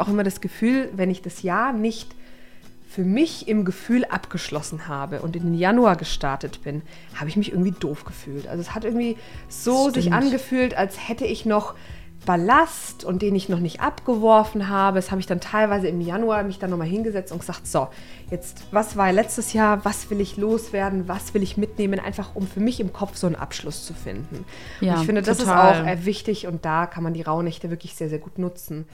auch immer das Gefühl, wenn ich das Jahr nicht für mich im Gefühl abgeschlossen habe und in den Januar gestartet bin, habe ich mich irgendwie doof gefühlt. Also es hat irgendwie so sich angefühlt, als hätte ich noch Ballast und den ich noch nicht abgeworfen habe. Das habe ich dann teilweise im Januar mich dann nochmal hingesetzt und gesagt, so, jetzt, was war letztes Jahr, was will ich loswerden, was will ich mitnehmen, einfach um für mich im Kopf so einen Abschluss zu finden. Ja, und ich finde, das total. ist auch äh, wichtig und da kann man die Rauhnächte wirklich sehr, sehr gut nutzen.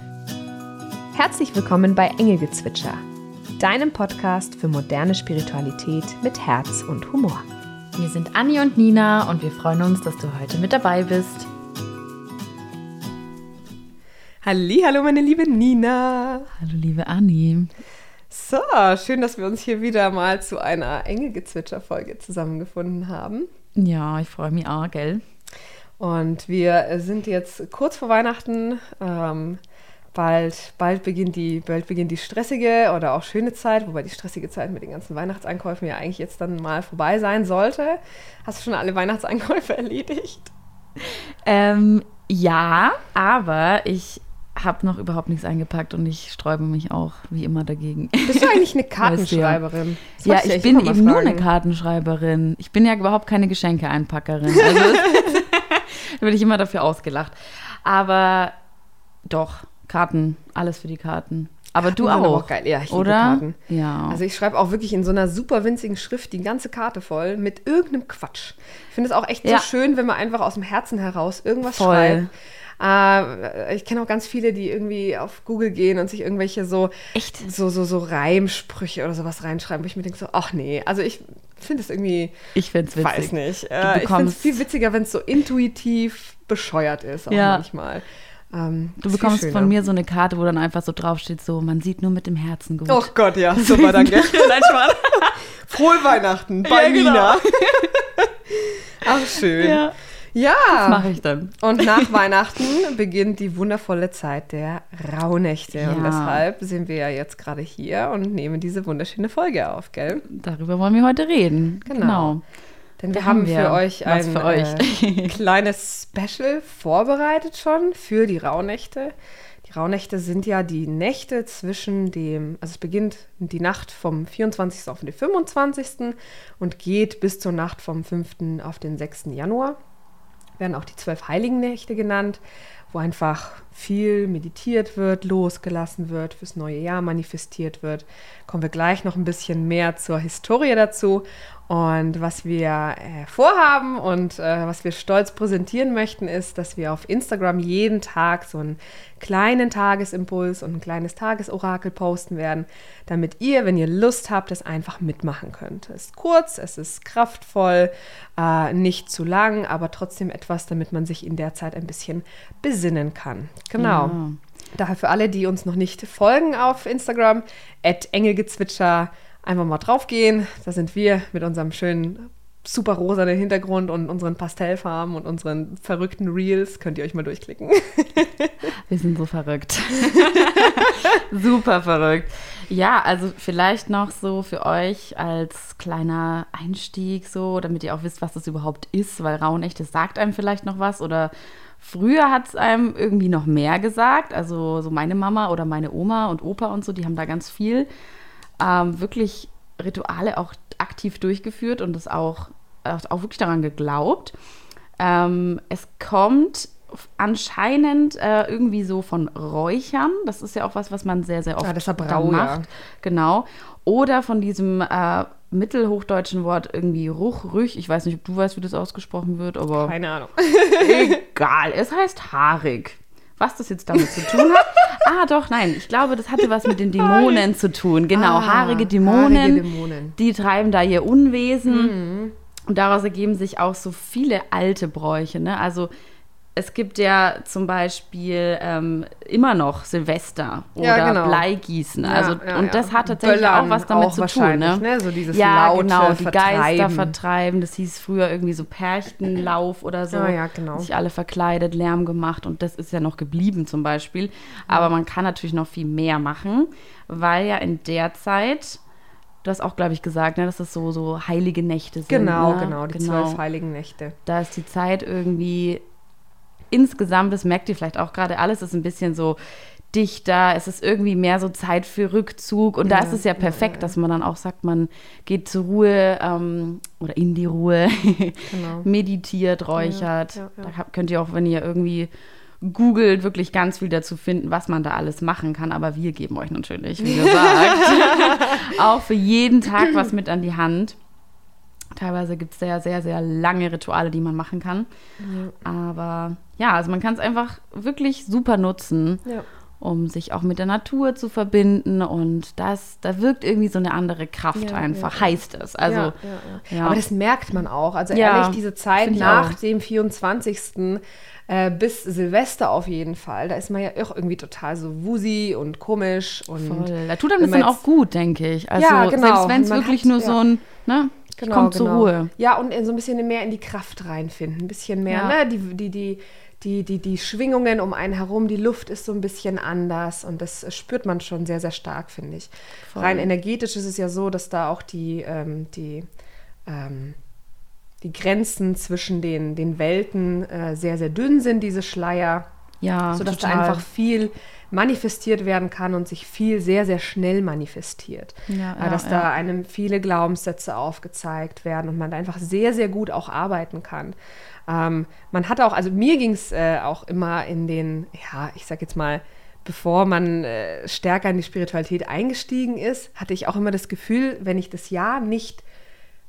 Herzlich willkommen bei Engelgezwitscher, deinem Podcast für moderne Spiritualität mit Herz und Humor. Wir sind Anni und Nina und wir freuen uns, dass du heute mit dabei bist. Hallo, meine liebe Nina. Hallo, liebe Anni. So, schön, dass wir uns hier wieder mal zu einer Engelgezwitscher-Folge zusammengefunden haben. Ja, ich freue mich auch, gell? Und wir sind jetzt kurz vor Weihnachten. Ähm, bald, bald, beginnt die, bald beginnt die stressige oder auch schöne Zeit, wobei die stressige Zeit mit den ganzen Weihnachtseinkäufen ja eigentlich jetzt dann mal vorbei sein sollte. Hast du schon alle Weihnachtseinkäufe erledigt? Ähm, ja, aber ich habe noch überhaupt nichts eingepackt und ich sträube mich auch wie immer dagegen. Bist du eigentlich eine Kartenschreiberin? ja, ich, ich bin eben nur eine Kartenschreiberin. Ich bin ja überhaupt keine Geschenke-Einpackerin. Also da werde ich immer dafür ausgelacht. Aber doch, Karten, alles für die Karten. Aber Karten du auch. auch geil. Ja, ich oder? Karten. Ja. Also ich schreibe auch wirklich in so einer super winzigen Schrift die ganze Karte voll mit irgendeinem Quatsch. Ich finde es auch echt ja. so schön, wenn man einfach aus dem Herzen heraus irgendwas voll. schreibt. Äh, ich kenne auch ganz viele, die irgendwie auf Google gehen und sich irgendwelche so, Echt? so, so, so Reimsprüche oder sowas reinschreiben, wo ich mir denke so, ach nee, also ich finde es irgendwie, ich finde es witzig. Weiß nicht. Äh, ich finde es viel witziger, wenn es so intuitiv bescheuert ist, auch ja. manchmal. Ähm, du bekommst von mir so eine Karte, wo dann einfach so draufsteht, so, man sieht nur mit dem Herzen gut. Oh Gott, ja, super, danke. Nein, Frohe Weihnachten bei ja, genau. Nina. Ach, schön. Ja. Ja. Das mache ich dann. Und nach Weihnachten beginnt die wundervolle Zeit der Rauhnächte. Ja. Und deshalb sind wir ja jetzt gerade hier und nehmen diese wunderschöne Folge auf, gell? Darüber wollen wir heute reden. Genau. genau. Denn wir haben, haben wir für euch ein für euch. Äh, kleines Special vorbereitet schon für die Rauhnächte. Die Rauhnächte sind ja die Nächte zwischen dem, also es beginnt die Nacht vom 24. auf den 25. und geht bis zur Nacht vom 5. auf den 6. Januar werden auch die zwölf Heiligen Nächte genannt, wo einfach viel meditiert wird, losgelassen wird, fürs neue Jahr manifestiert wird. Kommen wir gleich noch ein bisschen mehr zur Historie dazu. Und was wir äh, vorhaben und äh, was wir stolz präsentieren möchten, ist, dass wir auf Instagram jeden Tag so einen kleinen Tagesimpuls und ein kleines Tagesorakel posten werden, damit ihr, wenn ihr Lust habt, es einfach mitmachen könnt. Es ist kurz, es ist kraftvoll, äh, nicht zu lang, aber trotzdem etwas, damit man sich in der Zeit ein bisschen besinnen kann. Genau. Ja. Daher für alle, die uns noch nicht folgen auf Instagram, at Engelgezwitscher, einfach mal draufgehen. Da sind wir mit unserem schönen super rosanen Hintergrund und unseren Pastellfarben und unseren verrückten Reels. Könnt ihr euch mal durchklicken. Wir sind so verrückt. super verrückt. Ja, also vielleicht noch so für euch als kleiner Einstieg so, damit ihr auch wisst, was das überhaupt ist, weil Rauhnächte sagt einem vielleicht noch was oder früher hat es einem irgendwie noch mehr gesagt. Also so meine Mama oder meine Oma und Opa und so, die haben da ganz viel ähm, wirklich Rituale auch aktiv durchgeführt und das auch, auch wirklich daran geglaubt. Ähm, es kommt anscheinend äh, irgendwie so von Räuchern. Das ist ja auch was, was man sehr, sehr oft ja, das Brau, macht. Ja. Genau. Oder von diesem äh, mittelhochdeutschen Wort irgendwie Ruch, Rüch. Ich weiß nicht, ob du weißt, wie das ausgesprochen wird, aber. Keine Ahnung. egal. Es heißt haarig. Was das jetzt damit zu tun hat? ah, doch, nein. Ich glaube, das hatte was mit den Dämonen zu tun. Genau, ah, haarige, Dämonen, haarige Dämonen. Die treiben da ihr Unwesen. Mhm. Und daraus ergeben sich auch so viele alte Bräuche. Ne? Also es gibt ja zum Beispiel ähm, immer noch Silvester oder ja, genau. Bleigießen. Also, ja, und das hat tatsächlich Böllern auch was damit auch zu tun. Ne? ne? So dieses ja, laute genau, die vertreiben. Geister vertreiben. Das hieß früher irgendwie so Perchtenlauf oder so. Ja, ja, genau. Sich alle verkleidet, Lärm gemacht und das ist ja noch geblieben zum Beispiel. Aber man kann natürlich noch viel mehr machen, weil ja in der Zeit Du hast auch, glaube ich, gesagt, ne, dass das so, so heilige Nächte sind. Genau, ne? genau, die genau. zwölf heiligen Nächte. Da ist die Zeit irgendwie insgesamt, das merkt ihr vielleicht auch gerade, alles ist ein bisschen so dichter, es ist irgendwie mehr so Zeit für Rückzug. Und da ist es ja perfekt, dass man dann auch sagt, man geht zur Ruhe ähm, oder in die Ruhe, genau. meditiert, räuchert. Da könnt ihr auch, wenn ihr irgendwie googelt, wirklich ganz viel dazu finden, was man da alles machen kann. Aber wir geben euch natürlich, wie gesagt, auch für jeden Tag was mit an die Hand. Teilweise gibt es ja sehr, sehr lange Rituale, die man machen kann. Ja. Aber ja, also man kann es einfach wirklich super nutzen, ja. um sich auch mit der Natur zu verbinden. Und das, da wirkt irgendwie so eine andere Kraft ja, einfach, heißt es. Also, Aber das merkt man auch. Also ehrlich, diese Zeit nach auch. dem 24. Äh, bis Silvester auf jeden Fall. Da ist man ja auch irgendwie total so wusi und komisch. Und Voll. Da tut einem das dann auch gut, denke ich. Also ja, genau. selbst wenn es wirklich hat, nur so ein, ne, genau, kommt genau. zur Ruhe. Ja, und so ein bisschen mehr in die Kraft reinfinden. Ein bisschen mehr, ja. ne, die, die, die, die, die, die Schwingungen um einen herum, die Luft ist so ein bisschen anders und das spürt man schon sehr, sehr stark, finde ich. Voll. Rein energetisch ist es ja so, dass da auch die, ähm, die ähm, die Grenzen zwischen den, den Welten äh, sehr, sehr dünn sind, diese Schleier. Ja, sodass total. da einfach viel manifestiert werden kann und sich viel sehr, sehr schnell manifestiert. Ja, äh, ja, dass da einem viele Glaubenssätze aufgezeigt werden und man da einfach sehr, sehr gut auch arbeiten kann. Ähm, man hat auch, also mir ging es äh, auch immer in den, ja, ich sag jetzt mal, bevor man äh, stärker in die Spiritualität eingestiegen ist, hatte ich auch immer das Gefühl, wenn ich das Jahr nicht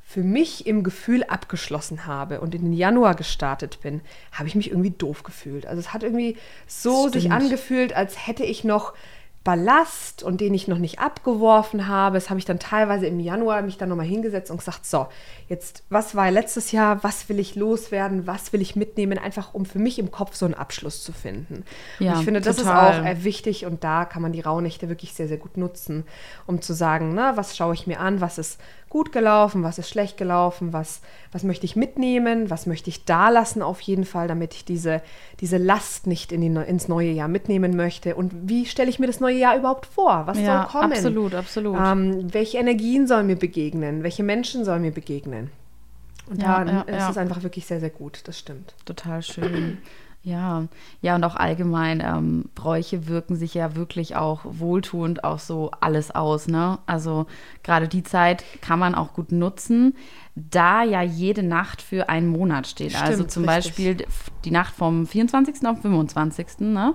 für mich im Gefühl abgeschlossen habe und in den Januar gestartet bin, habe ich mich irgendwie doof gefühlt. Also es hat irgendwie so Stimmt. sich angefühlt, als hätte ich noch Ballast und den ich noch nicht abgeworfen habe. Das habe ich dann teilweise im Januar mich dann nochmal hingesetzt und gesagt, so, jetzt, was war letztes Jahr, was will ich loswerden, was will ich mitnehmen, einfach um für mich im Kopf so einen Abschluss zu finden. Ja, und ich finde, das total. ist auch äh, wichtig und da kann man die Rauhnächte wirklich sehr, sehr gut nutzen, um zu sagen, na, was schaue ich mir an, was ist gut gelaufen, was ist schlecht gelaufen, was, was möchte ich mitnehmen, was möchte ich da lassen auf jeden Fall, damit ich diese, diese Last nicht in die, ins neue Jahr mitnehmen möchte. Und wie stelle ich mir das neue Jahr überhaupt vor? Was ja, soll kommen? Absolut, absolut. Ähm, welche Energien sollen mir begegnen? Welche Menschen sollen mir begegnen? Und ja, da ja, ist es einfach wirklich sehr, sehr gut, das stimmt. Total schön. Ja, ja, und auch allgemein, ähm, Bräuche wirken sich ja wirklich auch wohltuend auf so alles aus, ne? Also gerade die Zeit kann man auch gut nutzen, da ja jede Nacht für einen Monat steht. Stimmt, also zum richtig. Beispiel die Nacht vom 24. auf 25. Ne?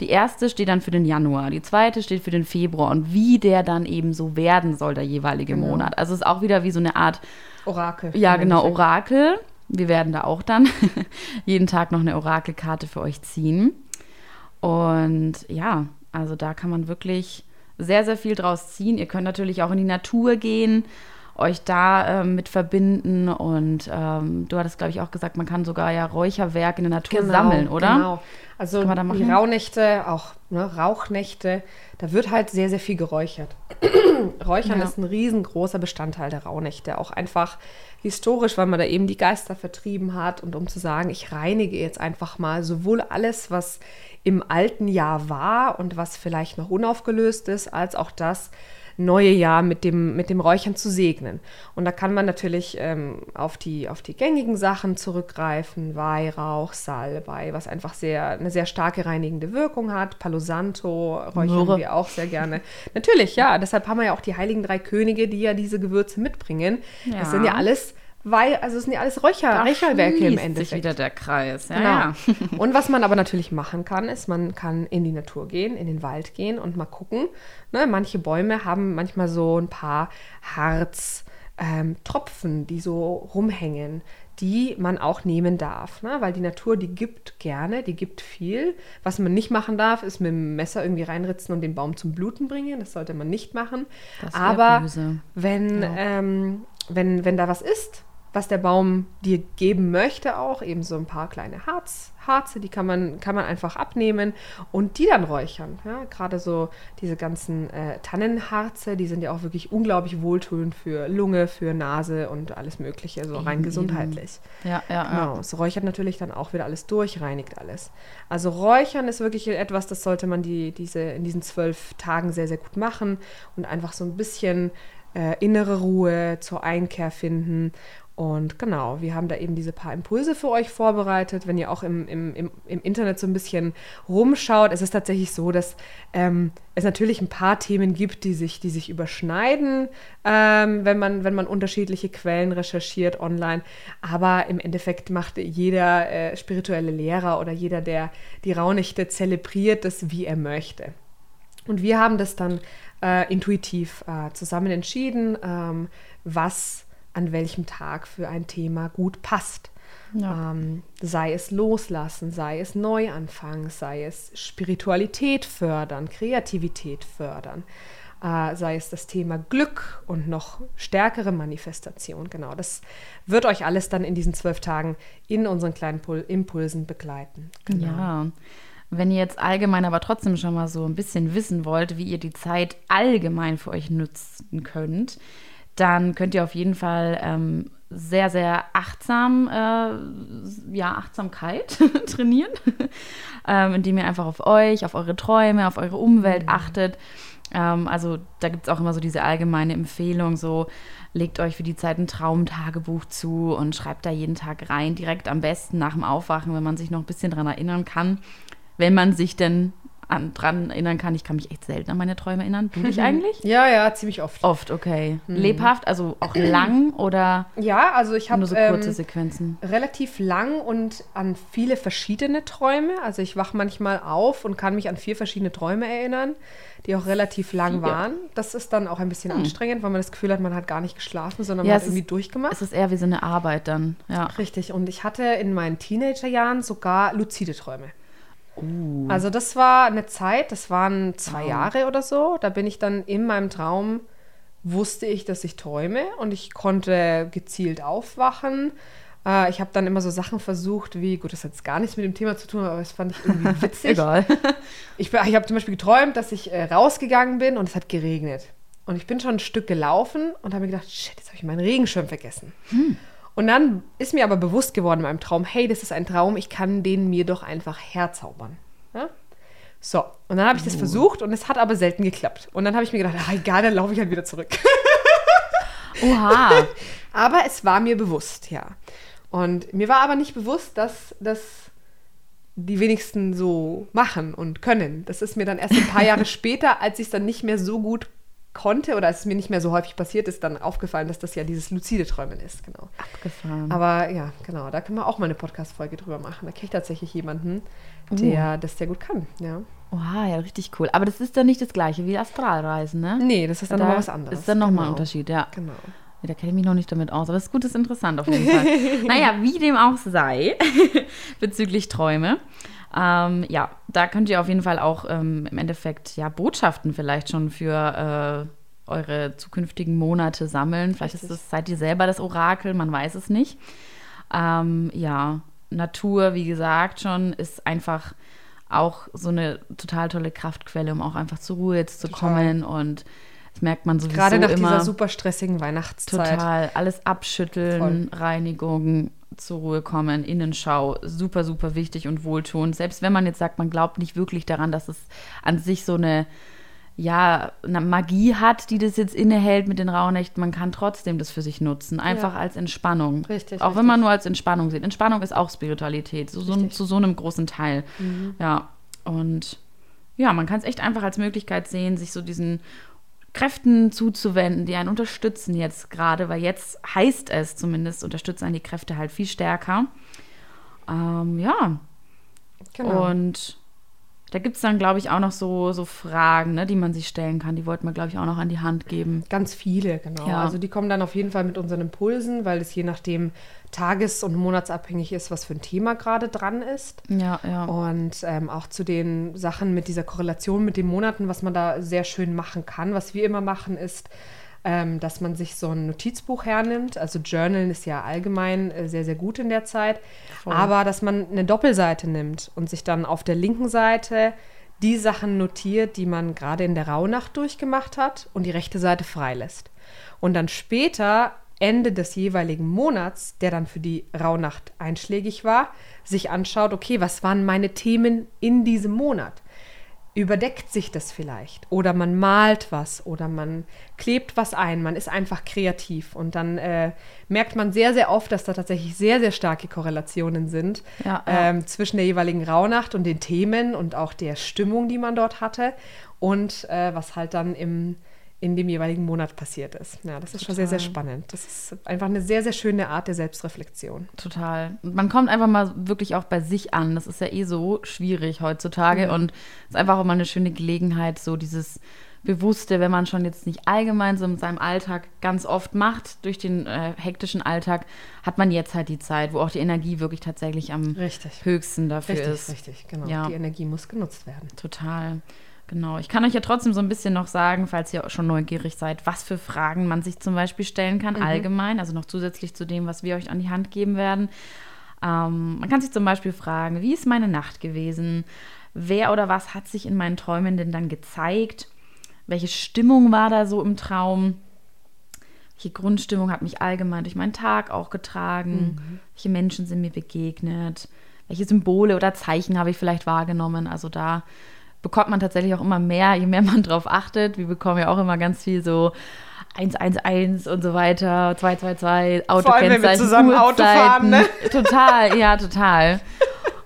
Die erste steht dann für den Januar, die zweite steht für den Februar und wie der dann eben so werden soll, der jeweilige genau. Monat. Also es ist auch wieder wie so eine Art Orakel. Ja, genau, Orakel. Wir werden da auch dann jeden Tag noch eine Orakelkarte für euch ziehen. Und ja, also da kann man wirklich sehr, sehr viel draus ziehen. Ihr könnt natürlich auch in die Natur gehen, euch da ähm, mit verbinden. Und ähm, du hattest, glaube ich, auch gesagt, man kann sogar ja Räucherwerk in der Natur genau, sammeln, oder? Genau. Also die Rauhnächte, auch ne, Rauchnächte, da wird halt sehr, sehr viel geräuchert. Räuchern ja. ist ein riesengroßer Bestandteil der Rauhnächte. Auch einfach historisch, weil man da eben die Geister vertrieben hat und um zu sagen, ich reinige jetzt einfach mal sowohl alles, was im alten Jahr war und was vielleicht noch unaufgelöst ist, als auch das, neue Jahr mit dem, mit dem Räuchern zu segnen. Und da kann man natürlich ähm, auf, die, auf die gängigen Sachen zurückgreifen, Weihrauch, Salbei, was einfach sehr, eine sehr starke reinigende Wirkung hat. Palo Santo räuchern Möhre. wir auch sehr gerne. natürlich, ja, deshalb haben wir ja auch die heiligen drei Könige, die ja diese Gewürze mitbringen. Ja. Das sind ja alles weil, also es sind ja alles Räucher, Räucherwerke im Endeffekt. sich wieder der Kreis. Ja, genau. Ja. und was man aber natürlich machen kann, ist, man kann in die Natur gehen, in den Wald gehen und mal gucken. Ne, manche Bäume haben manchmal so ein paar Harztropfen, ähm, die so rumhängen, die man auch nehmen darf. Ne? Weil die Natur, die gibt gerne, die gibt viel. Was man nicht machen darf, ist mit dem Messer irgendwie reinritzen und den Baum zum Bluten bringen. Das sollte man nicht machen. Aber böse. wenn, ja. ähm, wenn, wenn da was ist, was der Baum dir geben möchte, auch eben so ein paar kleine Harz, Harze, die kann man, kann man einfach abnehmen und die dann räuchern. Ja? Gerade so diese ganzen äh, Tannenharze, die sind ja auch wirklich unglaublich wohltuend für Lunge, für Nase und alles Mögliche, so rein gesundheitlich. Ja, ja, genau. Es räuchert natürlich dann auch wieder alles durch, reinigt alles. Also Räuchern ist wirklich etwas, das sollte man die, diese, in diesen zwölf Tagen sehr, sehr gut machen und einfach so ein bisschen äh, innere Ruhe zur Einkehr finden Und genau, wir haben da eben diese paar Impulse für euch vorbereitet. Wenn ihr auch im, im, im, im Internet so ein bisschen rumschaut, es ist tatsächlich so, dass ähm, es natürlich ein paar Themen gibt, die sich, die sich überschneiden, ähm, wenn, man, wenn man unterschiedliche Quellen recherchiert online. Aber im Endeffekt macht jeder äh, spirituelle Lehrer oder jeder, der die Rauhnächte zelebriert, das, wie er möchte. Und wir haben das dann äh, intuitiv äh, zusammen entschieden, ähm, was an welchem Tag für ein Thema gut passt. Ja. Ähm, sei es loslassen, sei es Neuanfang, sei es Spiritualität fördern, Kreativität fördern, äh, sei es das Thema Glück und noch stärkere Manifestation. Genau, das wird euch alles dann in diesen zwölf Tagen in unseren kleinen Pul Impulsen begleiten. Genau. Ja. Wenn ihr jetzt allgemein aber trotzdem schon mal so ein bisschen wissen wollt, wie ihr die Zeit allgemein für euch nutzen könnt, dann könnt ihr auf jeden Fall ähm, sehr, sehr achtsam, äh, ja, Achtsamkeit trainieren, ähm, indem ihr einfach auf euch, auf eure Träume, auf eure Umwelt mhm. achtet. Ähm, also da gibt es auch immer so diese allgemeine Empfehlung, so legt euch für die Zeit ein Traumtagebuch zu und schreibt da jeden Tag rein, direkt am besten nach dem Aufwachen, wenn man sich noch ein bisschen daran erinnern kann, wenn man sich denn an, dran erinnern kann. Ich kann mich echt selten an meine Träume erinnern. Du dich mhm. eigentlich? Ja, ja, ziemlich oft. Oft, okay. Mhm. Lebhaft, also auch lang oder? Ja, also ich habe nur so kurze ähm, Sequenzen. Relativ lang und an viele verschiedene Träume. Also ich wache manchmal auf und kann mich an vier verschiedene Träume erinnern, die auch relativ lang vier. waren. Das ist dann auch ein bisschen hm. anstrengend, weil man das Gefühl hat, man hat gar nicht geschlafen, sondern ja, man hat irgendwie ist, durchgemacht. Es ist eher wie so eine Arbeit dann, ja. Richtig. Und ich hatte in meinen Teenagerjahren sogar luzide Träume. Uh. Also das war eine Zeit, das waren zwei wow. Jahre oder so. Da bin ich dann in meinem Traum, wusste ich, dass ich träume und ich konnte gezielt aufwachen. Äh, ich habe dann immer so Sachen versucht, wie, gut, das hat jetzt gar nichts mit dem Thema zu tun, aber das fand ich irgendwie witzig. Egal. ich, ich habe zum Beispiel geträumt, dass ich äh, rausgegangen bin und es hat geregnet. Und ich bin schon ein Stück gelaufen und habe mir gedacht, shit, jetzt habe ich meinen Regenschirm vergessen. Hm. Und dann ist mir aber bewusst geworden in meinem Traum, hey, das ist ein Traum, ich kann den mir doch einfach herzaubern. Ja? So, und dann habe ich das uh. versucht und es hat aber selten geklappt. Und dann habe ich mir gedacht, ach, egal, dann laufe ich halt wieder zurück. Oha. aber es war mir bewusst, ja. Und mir war aber nicht bewusst, dass das die wenigsten so machen und können. Das ist mir dann erst ein paar Jahre später, als ich es dann nicht mehr so gut konnte oder als es mir nicht mehr so häufig passiert ist, dann aufgefallen, dass das ja dieses luzide Träumen ist. Genau. Abgefahren. Aber ja, genau, da können wir auch mal eine Podcast-Folge drüber machen. Da kenne ich tatsächlich jemanden, der uh. das sehr gut kann. Ja. Oha, ja, richtig cool. Aber das ist dann nicht das gleiche wie Astralreisen, ne? Nee, das ist dann da nochmal was anderes. Ist dann nochmal genau. ein Unterschied, ja. Genau. Ja, da kenne ich mich noch nicht damit aus, aber es ist gut, ist interessant auf jeden Fall. naja, wie dem auch sei, bezüglich Träume. Ähm, ja, da könnt ihr auf jeden Fall auch ähm, im Endeffekt ja Botschaften vielleicht schon für äh, eure zukünftigen Monate sammeln. Vielleicht ist das, seid ihr selber das Orakel, man weiß es nicht. Ähm, ja, Natur, wie gesagt, schon ist einfach auch so eine total tolle Kraftquelle, um auch einfach zur Ruhe jetzt zu total. kommen und das merkt man sowieso Gerade nach immer. dieser super stressigen Weihnachtszeit. Total. Alles abschütteln, Voll. Reinigung, zur Ruhe kommen, Innenschau, super, super wichtig und wohltuend. Selbst wenn man jetzt sagt, man glaubt nicht wirklich daran, dass es an sich so eine, ja, eine Magie hat, die das jetzt innehält mit den Rauhnächten, man kann trotzdem das für sich nutzen, einfach ja. als Entspannung. Richtig. Auch richtig. wenn man nur als Entspannung sieht. Entspannung ist auch Spiritualität, so, so zu so einem großen Teil. Mhm. Ja, und ja, man kann es echt einfach als Möglichkeit sehen, sich so diesen Kräften zuzuwenden, die einen unterstützen jetzt gerade, weil jetzt heißt es zumindest, unterstützen einen die Kräfte halt viel stärker. Ähm, ja. Genau. Und da gibt es dann, glaube ich, auch noch so, so Fragen, ne, die man sich stellen kann. Die wollten wir, glaube ich, auch noch an die Hand geben. Ganz viele, genau. Ja. Also die kommen dann auf jeden Fall mit unseren Impulsen, weil es je nachdem tages- und monatsabhängig ist, was für ein Thema gerade dran ist. Ja, ja. Und ähm, auch zu den Sachen mit dieser Korrelation mit den Monaten, was man da sehr schön machen kann. Was wir immer machen, ist, ähm, dass man sich so ein Notizbuch hernimmt. Also Journalen ist ja allgemein äh, sehr, sehr gut in der Zeit. Voll. Aber dass man eine Doppelseite nimmt und sich dann auf der linken Seite die Sachen notiert, die man gerade in der Rauhnacht durchgemacht hat und die rechte Seite freilässt. Und dann später, Ende des jeweiligen Monats, der dann für die Rauhnacht einschlägig war, sich anschaut, okay, was waren meine Themen in diesem Monat? Überdeckt sich das vielleicht. Oder man malt was oder man klebt was ein, man ist einfach kreativ. Und dann äh, merkt man sehr, sehr oft, dass da tatsächlich sehr, sehr starke Korrelationen sind Ja, ja. Ähm, zwischen der jeweiligen Rauhnacht und den Themen und auch der Stimmung, die man dort hatte. Und äh, was halt dann im, in dem jeweiligen Monat passiert ist. Ja, das ist schon sehr, sehr Total. spannend. Das ist einfach eine sehr, sehr schöne Art der Selbstreflexion. Total. Und man kommt einfach mal wirklich auch bei sich an. Das ist ja eh so schwierig heutzutage. Ja. Und es ist einfach auch mal eine schöne Gelegenheit, so dieses Bewusste, wenn man schon jetzt nicht allgemein so in seinem Alltag ganz oft macht, durch den äh, hektischen Alltag, hat man jetzt halt die Zeit, wo auch die Energie wirklich tatsächlich am Richtig. höchsten dafür Richtig, ist. richtig, genau. Ja. Die Energie muss genutzt werden. Total. Genau. Ich kann euch ja trotzdem so ein bisschen noch sagen, falls ihr schon neugierig seid, was für Fragen man sich zum Beispiel stellen kann, Mhm. allgemein, also noch zusätzlich zu dem, was wir euch an die Hand geben werden. Ähm, man kann sich zum Beispiel fragen, wie ist meine Nacht gewesen? Wer oder was hat sich in meinen Träumen denn dann gezeigt? Welche Stimmung war da so im Traum? Welche Grundstimmung hat mich allgemein durch meinen Tag auch getragen? Welche Menschen sind mir begegnet? Welche Symbole oder Zeichen habe ich vielleicht wahrgenommen? Also da bekommt man tatsächlich auch immer mehr, je mehr man drauf achtet. Wir bekommen ja auch immer ganz viel so 111 und so weiter, 222, Autokennzeichen, Vor allem, wenn wir zusammen Auto fahren, ne? Total, ja, total.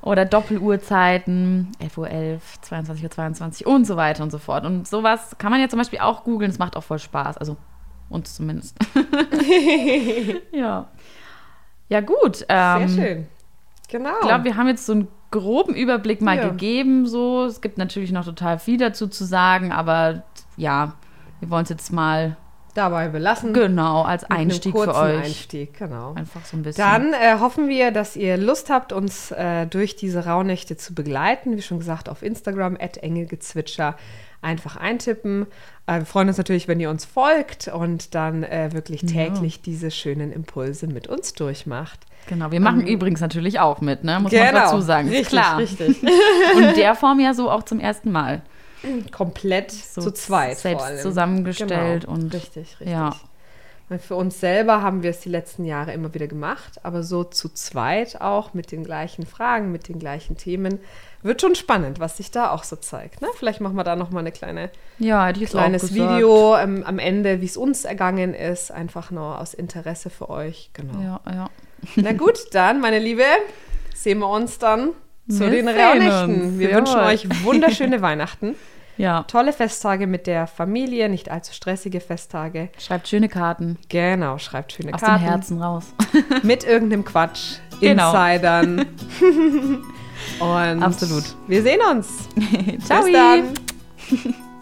Oder Doppeluhrzeiten, 11.11 Uhr, 22.22 Uhr und so weiter und so fort. Und sowas kann man ja zum Beispiel auch googeln, es macht auch voll Spaß. Also uns zumindest. ja. Ja, gut. Sehr Ähm, schön. Genau. ich glaube, wir haben jetzt so einen groben Überblick mal Ja. gegeben. So. Es gibt natürlich noch total viel dazu zu sagen, aber ja, wir wollen es jetzt mal dabei belassen. genau als Einstieg für euch. Einstieg, genau. Einfach so ein bisschen. Dann äh, hoffen wir, dass ihr Lust habt, uns äh, durch diese Rauhnächte zu begleiten. Wie schon gesagt, auf Instagram, engelgezwitscher, einfach eintippen. Äh, wir freuen uns natürlich, wenn ihr uns folgt und dann äh, wirklich täglich diese schönen Impulse mit uns durchmacht. genau, wir machen übrigens natürlich auch mit, ne? Muss man dazu sagen. Genau. Richtig, klar. richtig. Und in der Form ja so auch zum ersten Mal. Komplett So zu zweit. selbst zusammengestellt genau. und- Richtig, richtig. ja. Für uns selber haben wir es die letzten Jahre immer wieder gemacht, aber so zu zweit auch mit den gleichen Fragen, mit den gleichen Themen. Wird schon spannend, was sich da auch so zeigt. Ne? Vielleicht machen wir da noch mal eine kleine Ja, auch kleines. Video ähm, am Ende, wie es uns ergangen ist, einfach nur aus Interesse für euch. Genau. Ja, ja. Na gut, dann, meine Liebe, sehen wir uns dann zu Wir den uns, Wir jawohl. wünschen euch wunderschöne Weihnachten, Ja. tolle Festtage mit der Familie, nicht allzu stressige Festtage. Schreibt schöne Karten Genau, schreibt schöne aus Karten dem Herzen raus. mit irgendeinem Quatsch, Genau. Insidern. Und Absolut. Wir sehen uns. Ciao. Bis dann.